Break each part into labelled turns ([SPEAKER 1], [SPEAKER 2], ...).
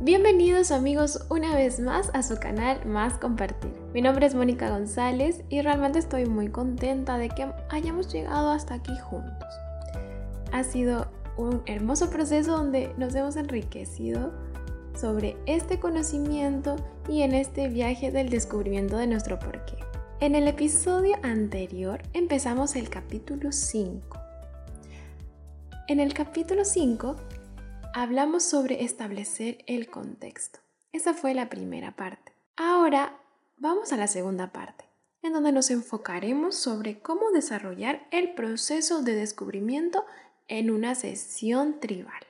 [SPEAKER 1] Bienvenidos amigos una vez más a su canal Más Compartir. Mi nombre es Mónica González y realmente estoy muy contenta de que hayamos llegado hasta aquí juntos. Ha sido un hermoso proceso donde nos hemos enriquecido sobre este conocimiento y en este viaje del descubrimiento de nuestro porqué. En el episodio anterior empezamos el capítulo 5. En el capítulo 5 hablamos sobre establecer el contexto. Esa fue la primera parte. Ahora vamos a la segunda parte, en donde nos enfocaremos sobre cómo desarrollar el proceso de descubrimiento en una sesión tribal,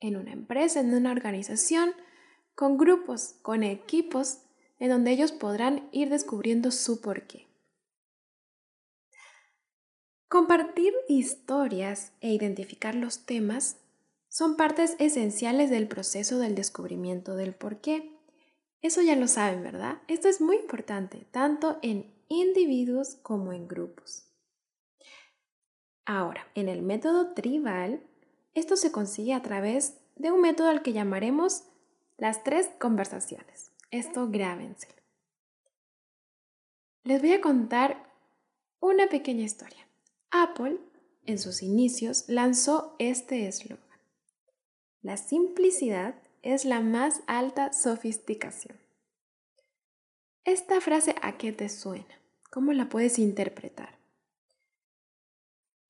[SPEAKER 1] en una empresa, en una organización, con grupos, con equipos, en donde ellos podrán ir descubriendo su porqué. Compartir historias e identificar los temas son partes esenciales del proceso del descubrimiento del por qué. Eso ya lo saben, ¿verdad? Esto es muy importante, tanto en individuos como en grupos. Ahora, en el método tribal, esto se consigue a través de un método al que llamaremos las tres conversaciones. Esto grábenselo. Les voy a contar una pequeña historia. Apple, en sus inicios, lanzó este eslogan. La simplicidad es la más alta sofisticación. Esta frase a qué te suena? ¿Cómo la puedes interpretar?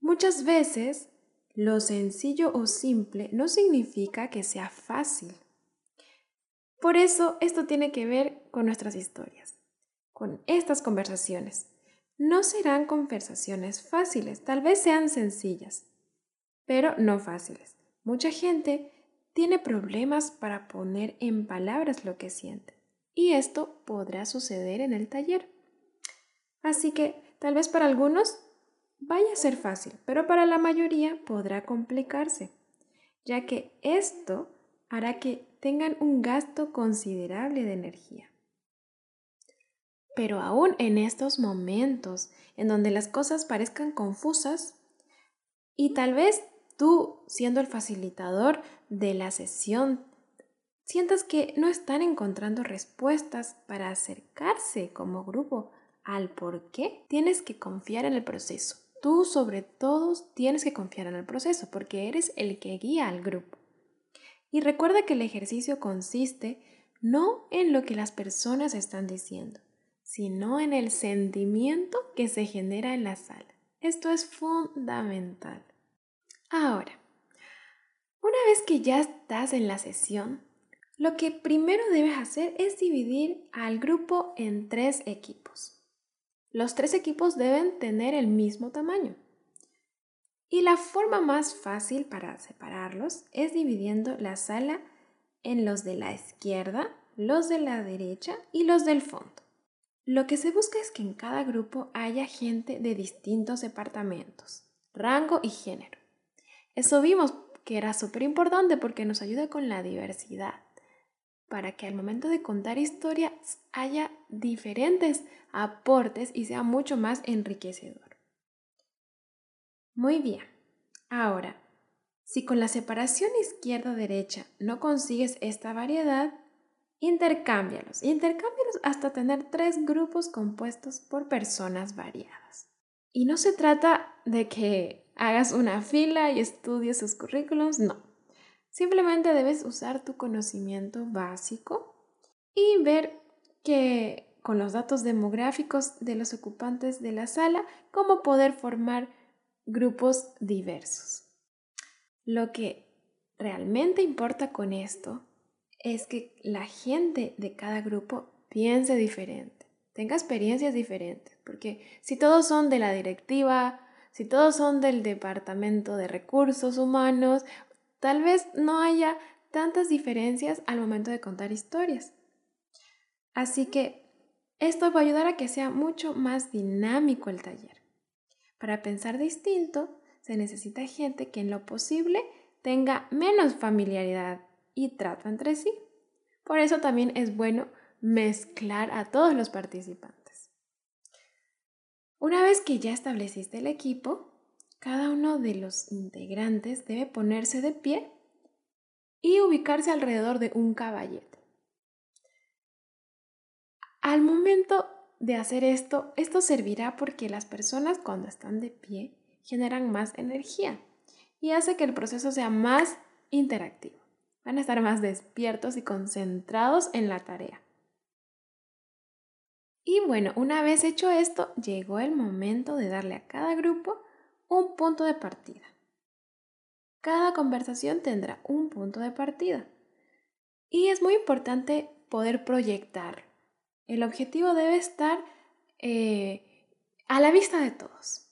[SPEAKER 1] Muchas veces lo sencillo o simple no significa que sea fácil. Por eso esto tiene que ver con nuestras historias, con estas conversaciones. No serán conversaciones fáciles, tal vez sean sencillas, pero no fáciles. Mucha gente tiene problemas para poner en palabras lo que siente. Y esto podrá suceder en el taller. Así que tal vez para algunos vaya a ser fácil, pero para la mayoría podrá complicarse, ya que esto hará que tengan un gasto considerable de energía. Pero aún en estos momentos en donde las cosas parezcan confusas y tal vez tú, siendo el facilitador de la sesión, sientas que no están encontrando respuestas para acercarse como grupo al por qué, tienes que confiar en el proceso. Tú sobre todo tienes que confiar en el proceso porque eres el que guía al grupo. Y recuerda que el ejercicio consiste no en lo que las personas están diciendo, sino en el sentimiento que se genera en la sala. Esto es fundamental. Ahora, una vez que ya estás en la sesión, lo que primero debes hacer es dividir al grupo en tres equipos. Los tres equipos deben tener el mismo tamaño. Y la forma más fácil para separarlos es dividiendo la sala en los de la izquierda, los de la derecha y los del fondo. Lo que se busca es que en cada grupo haya gente de distintos departamentos, rango y género. Eso vimos que era súper importante porque nos ayuda con la diversidad, para que al momento de contar historias haya diferentes aportes y sea mucho más enriquecedor. Muy bien, ahora, si con la separación izquierda-derecha no consigues esta variedad, intercámbialos, intercámbialos hasta tener tres grupos compuestos por personas variadas. Y no se trata de que hagas una fila y estudies sus currículums, no. Simplemente debes usar tu conocimiento básico y ver que con los datos demográficos de los ocupantes de la sala, cómo poder formar grupos diversos. Lo que realmente importa con esto es que la gente de cada grupo piense diferente, tenga experiencias diferentes, porque si todos son de la directiva, si todos son del Departamento de Recursos Humanos, tal vez no haya tantas diferencias al momento de contar historias. Así que esto va a ayudar a que sea mucho más dinámico el taller. Para pensar distinto, se necesita gente que en lo posible tenga menos familiaridad y trato entre sí. Por eso también es bueno mezclar a todos los participantes. Una vez que ya estableciste el equipo, cada uno de los integrantes debe ponerse de pie y ubicarse alrededor de un caballete. Al momento de hacer esto, esto servirá porque las personas cuando están de pie generan más energía y hace que el proceso sea más interactivo. Van a estar más despiertos y concentrados en la tarea. Y bueno, una vez hecho esto, llegó el momento de darle a cada grupo un punto de partida. Cada conversación tendrá un punto de partida. Y es muy importante poder proyectar. El objetivo debe estar eh, a la vista de todos.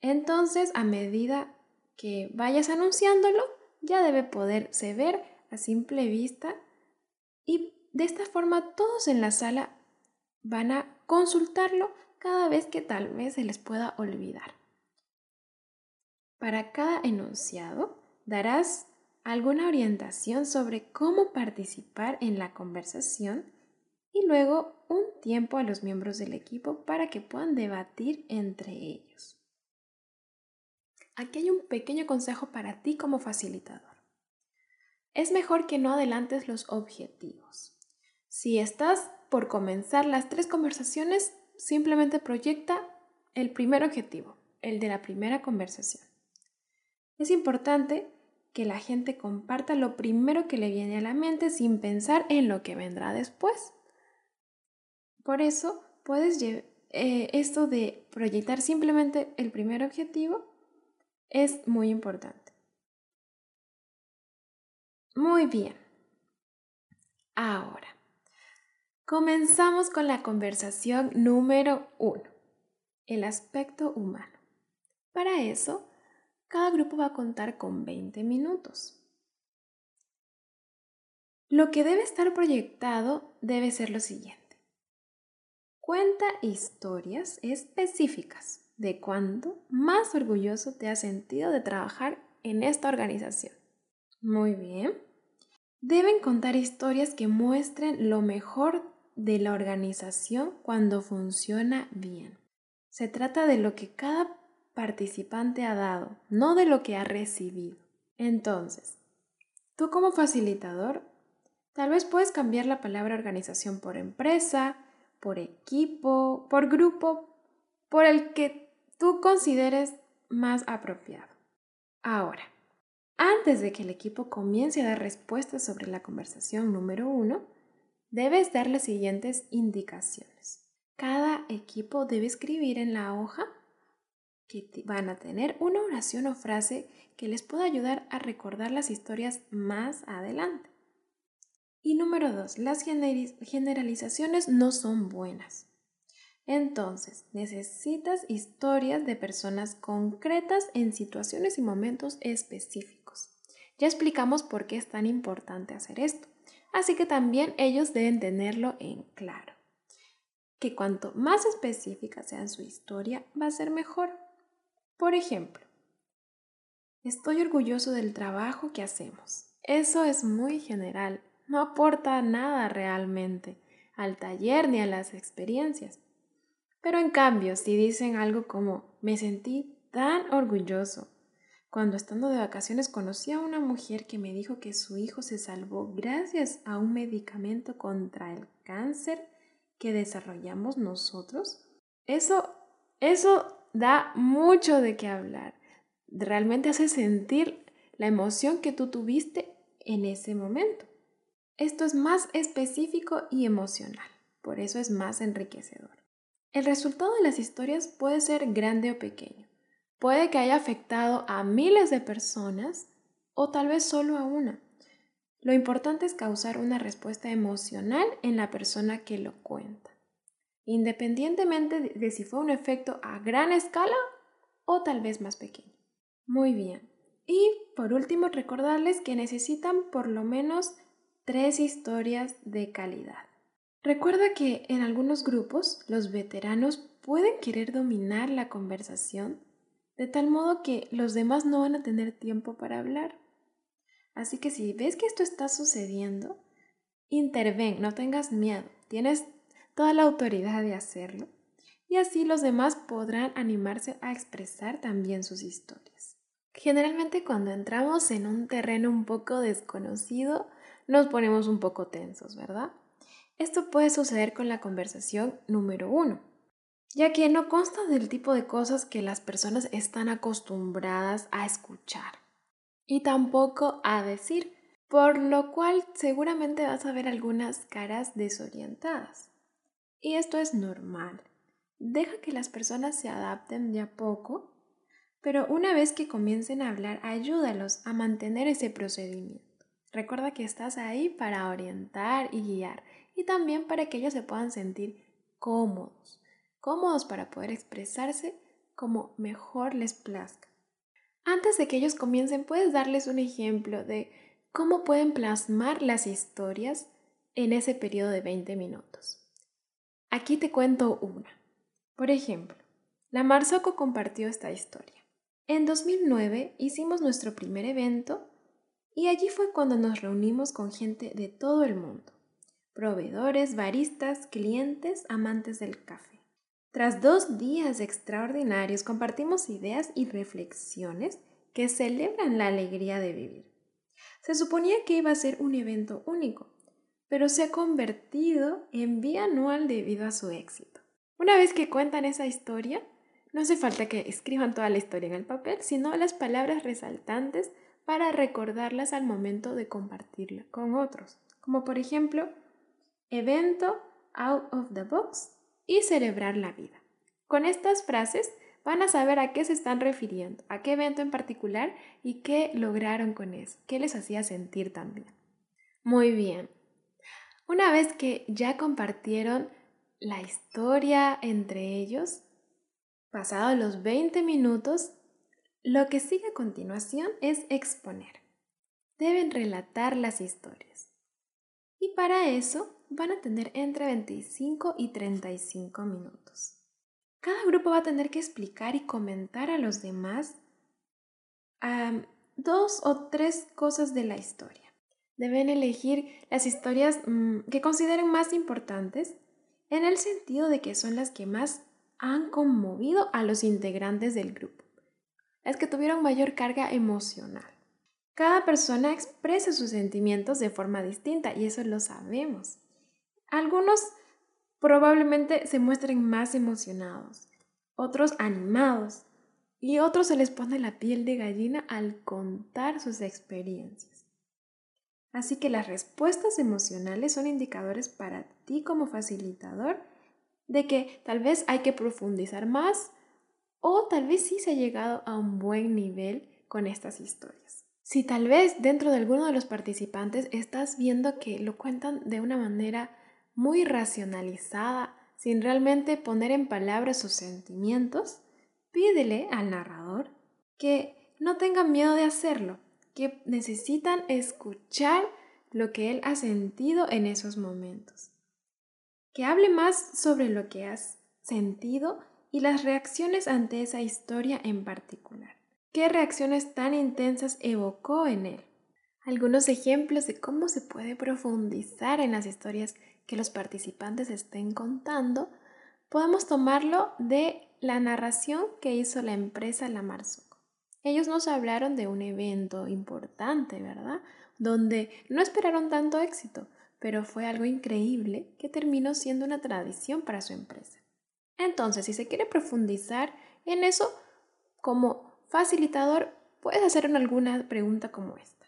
[SPEAKER 1] Entonces, a medida que vayas anunciándolo, ya debe poderse ver a simple vista y de esta forma todos en la sala van a consultarlo cada vez que tal vez se les pueda olvidar. Para cada enunciado darás alguna orientación sobre cómo participar en la conversación y luego un tiempo a los miembros del equipo para que puedan debatir entre ellos. Aquí hay un pequeño consejo para ti como facilitador. Es mejor que no adelantes los objetivos. Si estás por comenzar las tres conversaciones, simplemente proyecta el primer objetivo, el de la primera conversación. Es importante que la gente comparta lo primero que le viene a la mente sin pensar en lo que vendrá después. Por eso puedes eh, esto de proyectar simplemente el primer objetivo es muy importante. Muy bien. Ahora, Comenzamos con la conversación número uno, el aspecto humano. Para eso, cada grupo va a contar con 20 minutos. Lo que debe estar proyectado debe ser lo siguiente. Cuenta historias específicas de cuándo más orgulloso te has sentido de trabajar en esta organización. Muy bien. Deben contar historias que muestren lo mejor de la organización cuando funciona bien. Se trata de lo que cada participante ha dado, no de lo que ha recibido. Entonces, tú como facilitador, tal vez puedes cambiar la palabra organización por empresa, por equipo, por grupo, por el que tú consideres más apropiado. Ahora, antes de que el equipo comience a dar respuestas sobre la conversación número uno, debes dar las siguientes indicaciones. Cada equipo debe escribir en la hoja que van a tener una oración o frase que les pueda ayudar a recordar las historias más adelante. Y número dos, las generalizaciones no son buenas. Entonces, necesitas historias de personas concretas en situaciones y momentos específicos. Ya explicamos por qué es tan importante hacer esto así que también ellos deben tenerlo en claro. Que cuanto más específica sea su historia, va a ser mejor. Por ejemplo, estoy orgulloso del trabajo que hacemos. Eso es muy general, no aporta nada realmente al taller ni a las experiencias. Pero en cambio, si dicen algo como me sentí tan orgulloso cuando estando de vacaciones conocí a una mujer que me dijo que su hijo se salvó gracias a un medicamento contra el cáncer que desarrollamos nosotros. Eso, eso da mucho de qué hablar. Realmente hace sentir la emoción que tú tuviste en ese momento. Esto es más específico y emocional, por eso es más enriquecedor. El resultado de las historias puede ser grande o pequeño puede que haya afectado a miles de personas o tal vez solo a una. Lo importante es causar una respuesta emocional en la persona que lo cuenta, independientemente de si fue un efecto a gran escala o tal vez más pequeño. Muy bien. Y por último, recordarles que necesitan por lo menos tres historias de calidad. Recuerda que en algunos grupos los veteranos pueden querer dominar la conversación de tal modo que los demás no van a tener tiempo para hablar. Así que si ves que esto está sucediendo, interven, no tengas miedo, tienes toda la autoridad de hacerlo y así los demás podrán animarse a expresar también sus historias. Generalmente cuando entramos en un terreno un poco desconocido, nos ponemos un poco tensos, ¿verdad? Esto puede suceder con la conversación número uno, ya que no consta del tipo de cosas que las personas están acostumbradas a escuchar y tampoco a decir, por lo cual seguramente vas a ver algunas caras desorientadas. Y esto es normal. Deja que las personas se adapten de a poco pero una vez que comiencen a hablar, ayúdalos a mantener ese procedimiento. Recuerda que estás ahí para orientar y guiar y también para que ellos se puedan sentir cómodos, cómodos para poder expresarse como mejor les plazca. Antes de que ellos comiencen, puedes darles un ejemplo de cómo pueden plasmar las historias en ese periodo de 20 minutos. Aquí te cuento una. Por ejemplo, la Marzoco compartió esta historia. En 2009 hicimos nuestro primer evento y allí fue cuando nos reunimos con gente de todo el mundo, proveedores, baristas, clientes, amantes del café. Tras dos días extraordinarios compartimos ideas y reflexiones que celebran la alegría de vivir. Se suponía que iba a ser un evento único, pero se ha convertido en bianual debido a su éxito. Una vez que cuentan esa historia, no hace falta que escriban toda la historia en el papel, sino las palabras resaltantes para recordarlas al momento de compartirla con otros, como por ejemplo, evento, out of the box y celebrar la vida. Con estas frases van a saber a qué se están refiriendo, a qué evento en particular y qué lograron con eso, qué les hacía sentir también. Muy bien. Una vez que ya compartieron la historia entre ellos, Pasados los 20 minutos, lo que sigue a continuación es exponer. Deben relatar las historias. Y para eso van a tener entre 25 y 35 minutos. Cada grupo va a tener que explicar y comentar a los demás dos o tres cosas de la historia. Deben elegir las historias mm, que consideren más importantes en el sentido de que son las que más han conmovido a los integrantes del grupo, las que tuvieron mayor carga emocional. Cada persona expresa sus sentimientos de forma distinta y eso lo sabemos. Algunos probablemente se muestren más emocionados, otros animados y otros se les pone la piel de gallina al contar sus experiencias. Así que las respuestas emocionales son indicadores para ti como facilitador de que tal vez hay que profundizar más o tal vez sí se ha llegado a un buen nivel con estas historias. Si tal vez dentro de alguno de los participantes estás viendo que lo cuentan de una manera muy racionalizada, sin realmente poner en palabras sus sentimientos, pídele al narrador que no tenga miedo de hacerlo, que necesitan escuchar lo que él ha sentido en esos momentos que hable más sobre lo que has sentido y las reacciones ante esa historia en particular. ¿Qué reacciones tan intensas evocó en él? Algunos ejemplos de cómo se puede profundizar en las historias que los participantes estén contando, podemos tomarlo de la narración que hizo la empresa La. Ellos nos hablaron de un evento importante, ¿verdad? Donde no esperaron tanto éxito, pero fue algo increíble que terminó siendo una tradición para su empresa. Entonces, si se quiere profundizar en eso, como facilitador, puedes hacer alguna pregunta como esta.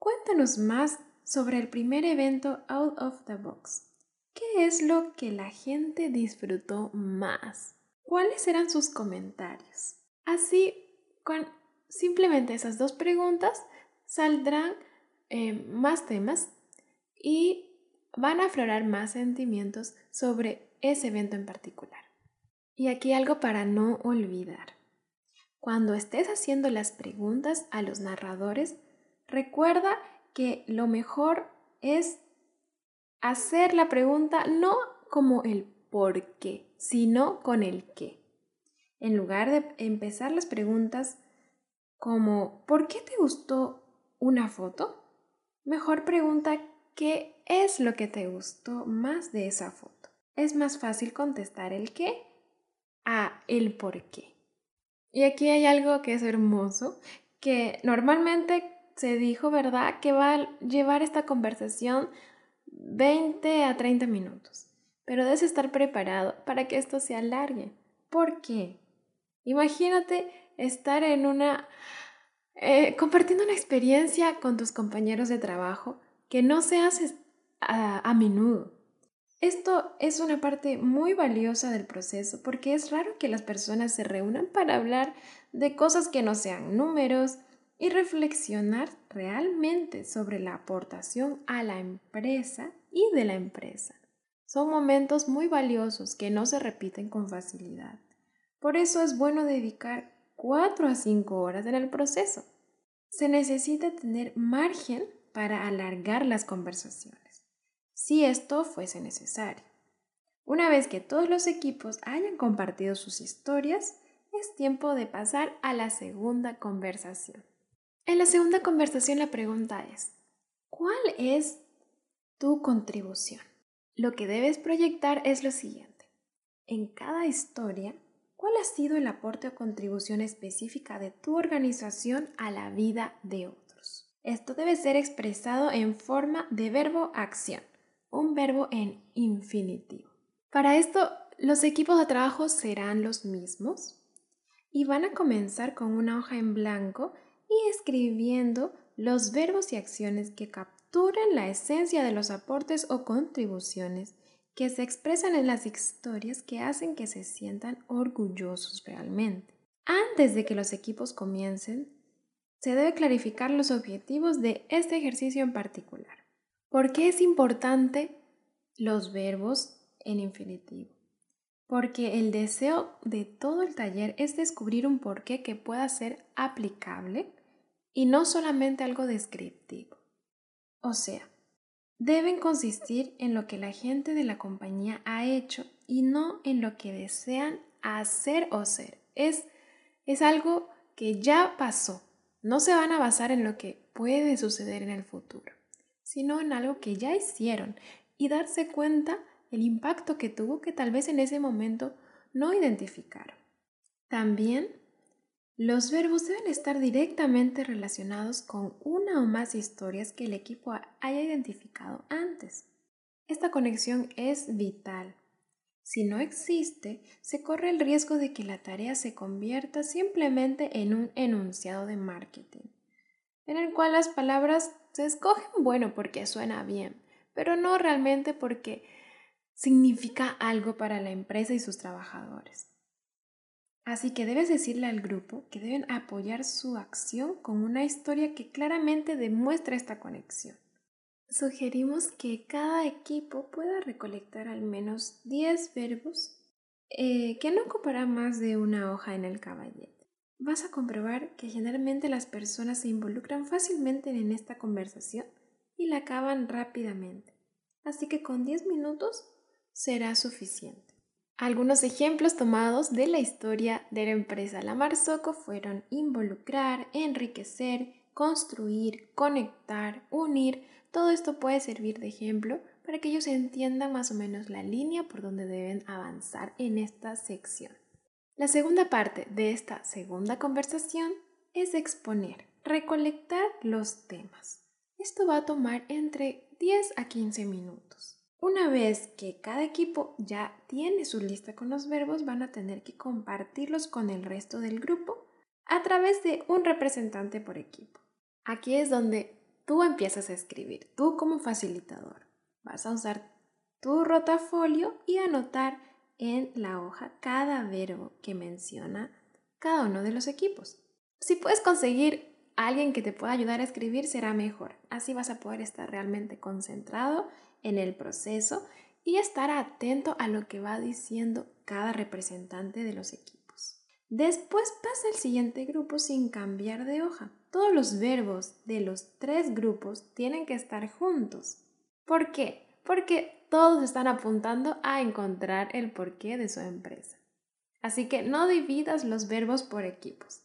[SPEAKER 1] Cuéntanos más sobre el primer evento Out of the Box. ¿Qué es lo que la gente disfrutó más? ¿Cuáles eran sus comentarios? Así, con simplemente esas dos preguntas, saldrán eh, más temas y van a aflorar más sentimientos sobre ese evento en particular. Y aquí algo para no olvidar. Cuando estés haciendo las preguntas a los narradores, recuerda que lo mejor es hacer la pregunta no como el por qué, sino con el qué. En lugar de empezar las preguntas como ¿por qué te gustó una foto? Mejor pregunta ¿Qué es lo que te gustó más de esa foto? Es más fácil contestar el qué a el por qué. Y aquí hay algo que es hermoso, que normalmente se dijo, ¿verdad?, que va a llevar esta conversación 20 a 30 minutos. Pero debes estar preparado para que esto se alargue. ¿Por qué? Imagínate estar en una... Eh, compartiendo una experiencia con tus compañeros de trabajo que no se hace a menudo. Esto es una parte muy valiosa del proceso porque es raro que las personas se reúnan para hablar de cosas que no sean números y reflexionar realmente sobre la aportación a la empresa y de la empresa. Son momentos muy valiosos que no se repiten con facilidad. Por eso es bueno dedicar 4 a 5 horas en el proceso. Se necesita tener margen para alargar las conversaciones, si esto fuese necesario. Una vez que todos los equipos hayan compartido sus historias, es tiempo de pasar a la segunda conversación. En la segunda conversación la pregunta es, ¿cuál es tu contribución? Lo que debes proyectar es lo siguiente. En cada historia, ¿cuál ha sido el aporte o contribución específica de tu organización a la vida de otros? Esto debe ser expresado en forma de verbo acción, un verbo en infinitivo. Para esto, los equipos de trabajo serán los mismos y van a comenzar con una hoja en blanco y escribiendo los verbos y acciones que capturen la esencia de los aportes o contribuciones que se expresan en las historias que hacen que se sientan orgullosos realmente. Antes de que los equipos comiencen, se debe clarificar los objetivos de este ejercicio en particular. ¿Por qué es importante los verbos en infinitivo? Porque el deseo de todo el taller es descubrir un porqué que pueda ser aplicable y no solamente algo descriptivo. O sea, deben consistir en lo que la gente de la compañía ha hecho y no en lo que desean hacer o ser. Es, es algo que ya pasó. No se van a basar en lo que puede suceder en el futuro, sino en algo que ya hicieron y darse cuenta el impacto que tuvo que tal vez en ese momento no identificaron. También los verbos deben estar directamente relacionados con una o más historias que el equipo haya identificado antes. Esta conexión es vital. Si no existe, se corre el riesgo de que la tarea se convierta simplemente en un enunciado de marketing, en el cual las palabras se escogen bueno porque suena bien, pero no realmente porque significa algo para la empresa y sus trabajadores. Así que debes decirle al grupo que deben apoyar su acción con una historia que claramente demuestra esta conexión. Sugerimos que cada equipo pueda recolectar al menos 10 verbos eh, que no ocuparán más de una hoja en el caballete. Vas a comprobar que generalmente las personas se involucran fácilmente en esta conversación y la acaban rápidamente. Así que con 10 minutos será suficiente. Algunos ejemplos tomados de la historia de la empresa La Soco fueron involucrar, enriquecer, construir, conectar, unir. Todo esto puede servir de ejemplo para que ellos entiendan más o menos la línea por donde deben avanzar en esta sección. La segunda parte de esta segunda conversación es exponer, recolectar los temas. Esto va a tomar entre 10 a 15 minutos. Una vez que cada equipo ya tiene su lista con los verbos, van a tener que compartirlos con el resto del grupo a través de un representante por equipo. Aquí es donde tú empiezas a escribir, tú como facilitador. Vas a usar tu rotafolio y anotar en la hoja cada verbo que menciona cada uno de los equipos. Si puedes conseguir alguien que te pueda ayudar a escribir, será mejor. Así vas a poder estar realmente concentrado en el proceso y estar atento a lo que va diciendo cada representante de los equipos. Después pasa al siguiente grupo sin cambiar de hoja. Todos los verbos de los tres grupos tienen que estar juntos. ¿Por qué? Porque todos están apuntando a encontrar el porqué de su empresa. Así que no dividas los verbos por equipos,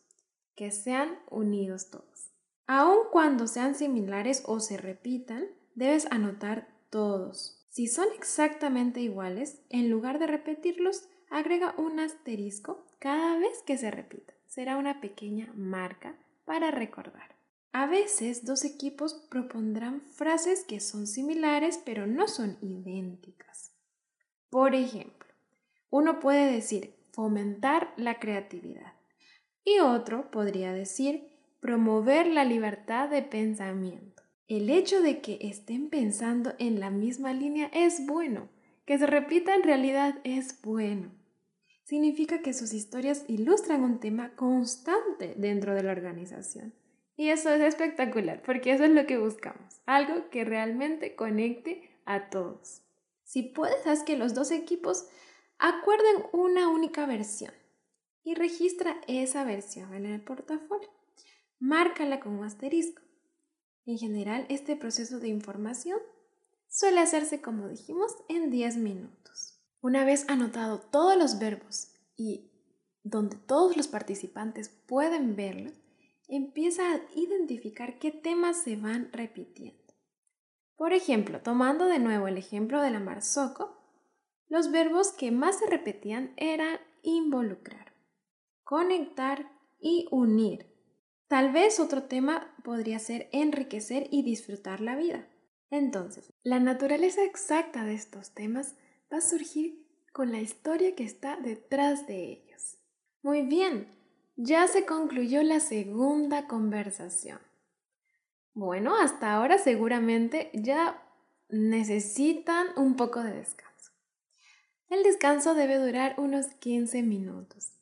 [SPEAKER 1] que sean unidos todos. Aun cuando sean similares o se repitan, debes anotar todos. Si son exactamente iguales, en lugar de repetirlos, agrega un asterisco cada vez que se repita. Será una pequeña marca para recordar. A veces dos equipos propondrán frases que son similares pero no son idénticas. Por ejemplo, uno puede decir fomentar la creatividad y otro podría decir promover la libertad de pensamiento. El hecho de que estén pensando en la misma línea es bueno, que se repita en realidad es bueno. Significa que sus historias ilustran un tema constante dentro de la organización. Y eso es espectacular, porque eso es lo que buscamos, algo que realmente conecte a todos. Si puedes, haz que los dos equipos acuerden una única versión y registra esa versión en el portafolio. Márcala con un asterisco. En general, este proceso de información suele hacerse, como dijimos, en 10 minutos. Una vez anotado todos los verbos y donde todos los participantes pueden verlo, empieza a identificar qué temas se van repitiendo. Por ejemplo, tomando de nuevo el ejemplo de la Marzocco, los verbos que más se repetían eran involucrar, conectar y unir. Tal vez otro tema podría ser enriquecer y disfrutar la vida. Entonces, la naturaleza exacta de estos temas va a surgir con la historia que está detrás de ellos. Muy bien, ya se concluyó la segunda conversación. Bueno, hasta ahora seguramente ya necesitan un poco de descanso. El descanso debe durar unos 15 minutos.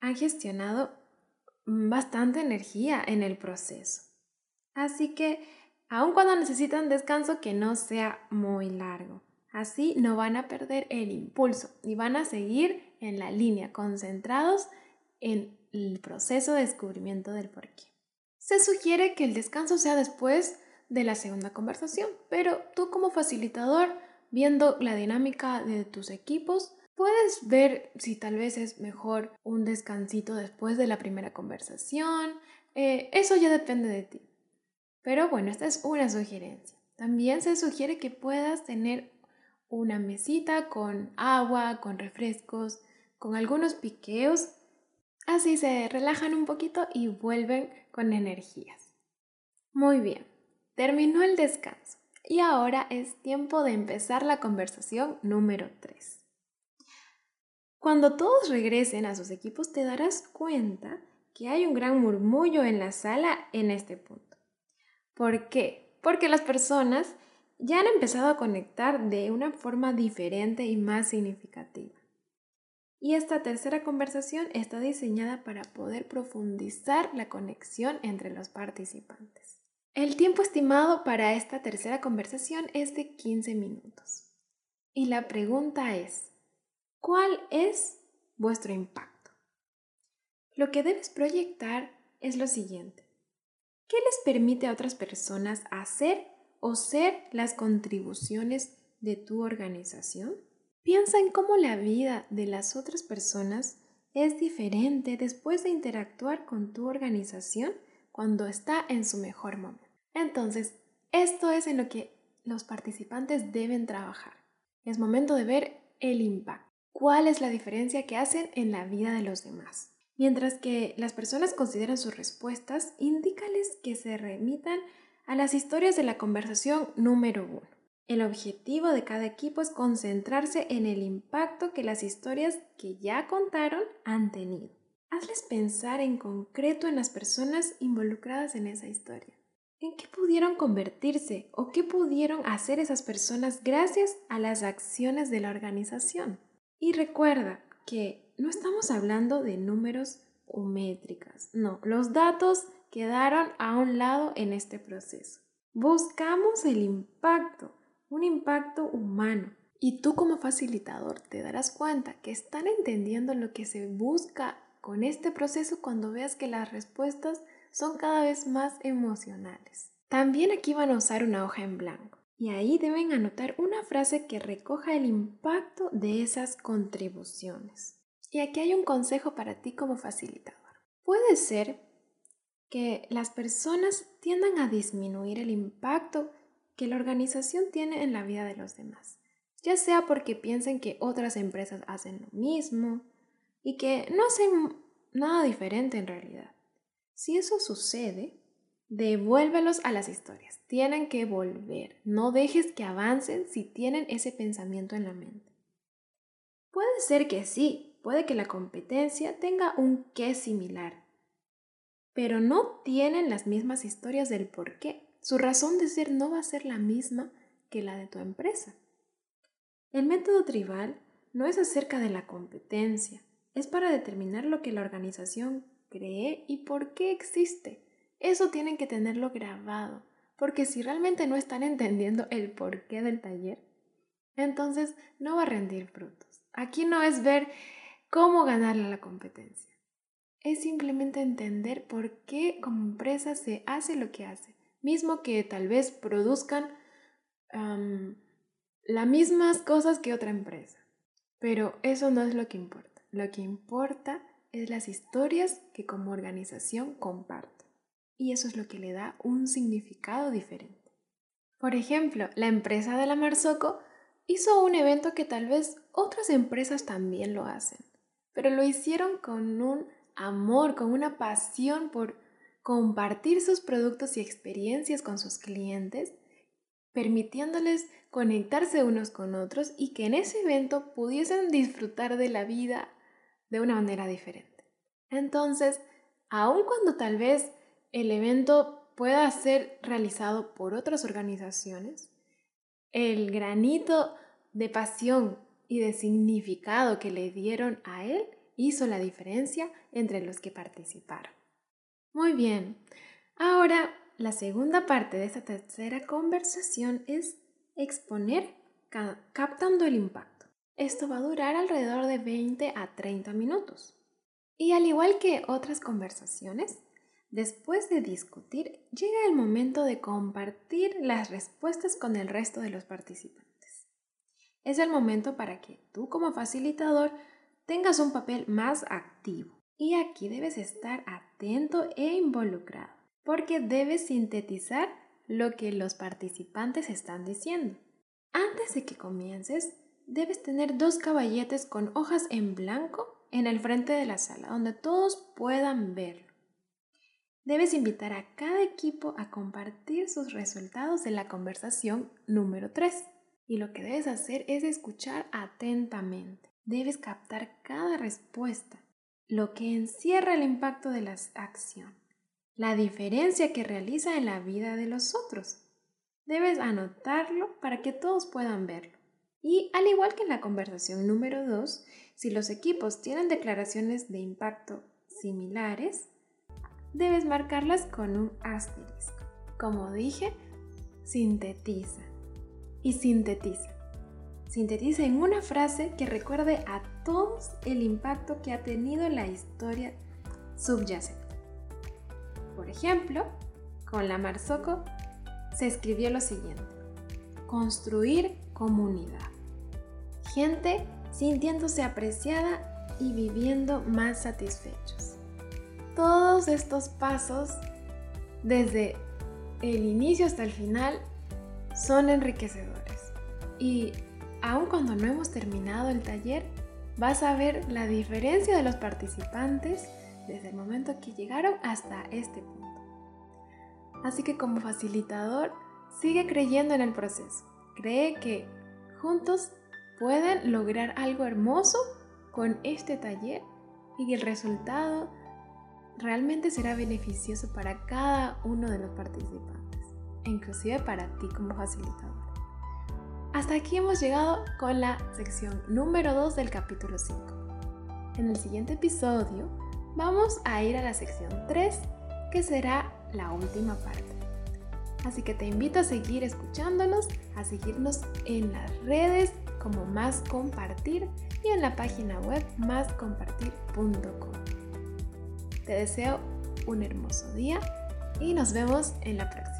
[SPEAKER 1] Han gestionado bastante energía en el proceso. Así que, aun cuando necesitan descanso, que no sea muy largo. Así no van a perder el impulso y van a seguir en la línea, concentrados en el proceso de descubrimiento del porqué. Se sugiere que el descanso sea después de la segunda conversación, pero tú como facilitador, viendo la dinámica de tus equipos, puedes ver si tal vez es mejor un descansito después de la primera conversación. Eh, eso ya depende de ti. Pero bueno, esta es una sugerencia. También se sugiere que puedas tener una mesita con agua, con refrescos, con algunos piqueos Así se relajan un poquito y vuelven con energías. Muy bien, terminó el descanso y ahora es tiempo de empezar la conversación número 3. Cuando todos regresen a sus equipos te darás cuenta que hay un gran murmullo en la sala en este punto. ¿Por qué? Porque las personas ya han empezado a conectar de una forma diferente y más significativa. Y esta tercera conversación está diseñada para poder profundizar la conexión entre los participantes. El tiempo estimado para esta tercera conversación es de 15 minutos. Y la pregunta es, ¿cuál es vuestro impacto? Lo que debes proyectar es lo siguiente. ¿Qué les permite a otras personas hacer o ser las contribuciones de tu organización? Piensa en cómo la vida de las otras personas es diferente después de interactuar con tu organización cuando está en su mejor momento. Entonces, esto es en lo que los participantes deben trabajar. Es momento de ver el impacto. ¿Cuál es la diferencia que hacen en la vida de los demás? Mientras que las personas consideran sus respuestas, indícales que se remitan a las historias de la conversación número uno. El objetivo de cada equipo es concentrarse en el impacto que las historias que ya contaron han tenido. Hazles pensar en concreto en las personas involucradas en esa historia. ¿En qué pudieron convertirse o qué pudieron hacer esas personas gracias a las acciones de la organización? Y recuerda que no estamos hablando de números o métricas, no, los datos quedaron a un lado en este proceso. Buscamos el impacto, un impacto humano. Y tú como facilitador te darás cuenta que están entendiendo lo que se busca con este proceso cuando veas que las respuestas son cada vez más emocionales. También aquí van a usar una hoja en blanco y ahí deben anotar una frase que recoja el impacto de esas contribuciones. Y aquí hay un consejo para ti como facilitador. Puede ser que las personas tiendan a disminuir el impacto que la organización tiene en la vida de los demás, ya sea porque piensen que otras empresas hacen lo mismo y que no hacen nada diferente en realidad, Si eso sucede, devuélvelos a las historias. Tienen que volver. No dejes que avancen si tienen ese pensamiento en la mente. Puede ser que sí, puede que la competencia tenga un qué similar, pero no tienen las mismas historias del por qué. Su razón de ser no va a ser la misma que la de tu empresa. El método tribal no es acerca de la competencia, es para determinar lo que la organización cree y por qué existe. Eso tienen que tenerlo grabado, porque si realmente no están entendiendo el porqué del taller, entonces no va a rendir frutos. Aquí no es ver cómo ganarle a la competencia. Es simplemente entender por qué como empresa se hace lo que hace. Mismo que tal vez produzcan las mismas cosas que otra empresa. Pero eso no es lo que importa. Lo que importa es las historias que como organización comparten. Y eso es lo que le da un significado diferente. Por ejemplo, la empresa de la Marzoco hizo un evento que tal vez otras empresas también lo hacen, pero lo hicieron con un amor, con una pasión por compartir sus productos y experiencias con sus clientes, permitiéndoles conectarse unos con otros y que en ese evento pudiesen disfrutar de la vida de una manera diferente. Entonces, aun cuando tal vez el evento pueda ser realizado por otras organizaciones, el granito de pasión y de significado que le dieron a él hizo la diferencia entre los que participaron. Muy bien, ahora la segunda parte de esta tercera conversación es exponer captando el impacto. Esto va a durar alrededor de 20 a 30 minutos. Y al igual que otras conversaciones, después de discutir, llega el momento de compartir las respuestas con el resto de los participantes. Es el momento para que tú como facilitador tengas un papel más activo. Y aquí debes estar atento e involucrado, porque debes sintetizar lo que los participantes están diciendo. Antes de que comiences, debes tener dos caballetes con hojas en blanco en el frente de la sala, donde todos puedan verlo. Debes invitar a cada equipo a compartir sus resultados de la conversación número 3. Y lo que debes hacer es escuchar atentamente. Debes captar cada respuesta, lo que encierra el impacto de la acción, la diferencia que realiza en la vida de los otros. Debes anotarlo para que todos puedan verlo. Y al igual que en la conversación número 2, si los equipos tienen declaraciones de impacto similares, debes marcarlas con un asterisco. Como dije, sintetiza y sintetiza. Sintetiza en una frase que recuerde a todos el impacto que ha tenido la historia subyacente. Por ejemplo, con la Marzoco se escribió lo siguiente. Construir comunidad. Gente sintiéndose apreciada y viviendo más satisfechos. Todos estos pasos, desde el inicio hasta el final, son enriquecedores. Y aun cuando no hemos terminado el taller, vas a ver la diferencia de los participantes desde el momento que llegaron hasta este punto. Así que como facilitador, sigue creyendo en el proceso. Cree que juntos pueden lograr algo hermoso con este taller y el resultado realmente será beneficioso para cada uno de los participantes, e inclusive para ti como facilitador. Hasta aquí hemos llegado con la sección número 2 del capítulo 5. En el siguiente episodio vamos a ir a la sección 3, que será la última parte. Así que te invito a seguir escuchándonos, a seguirnos en las redes como Más Compartir y en la página web máscompartir.com. Te deseo un hermoso día y nos vemos en la próxima.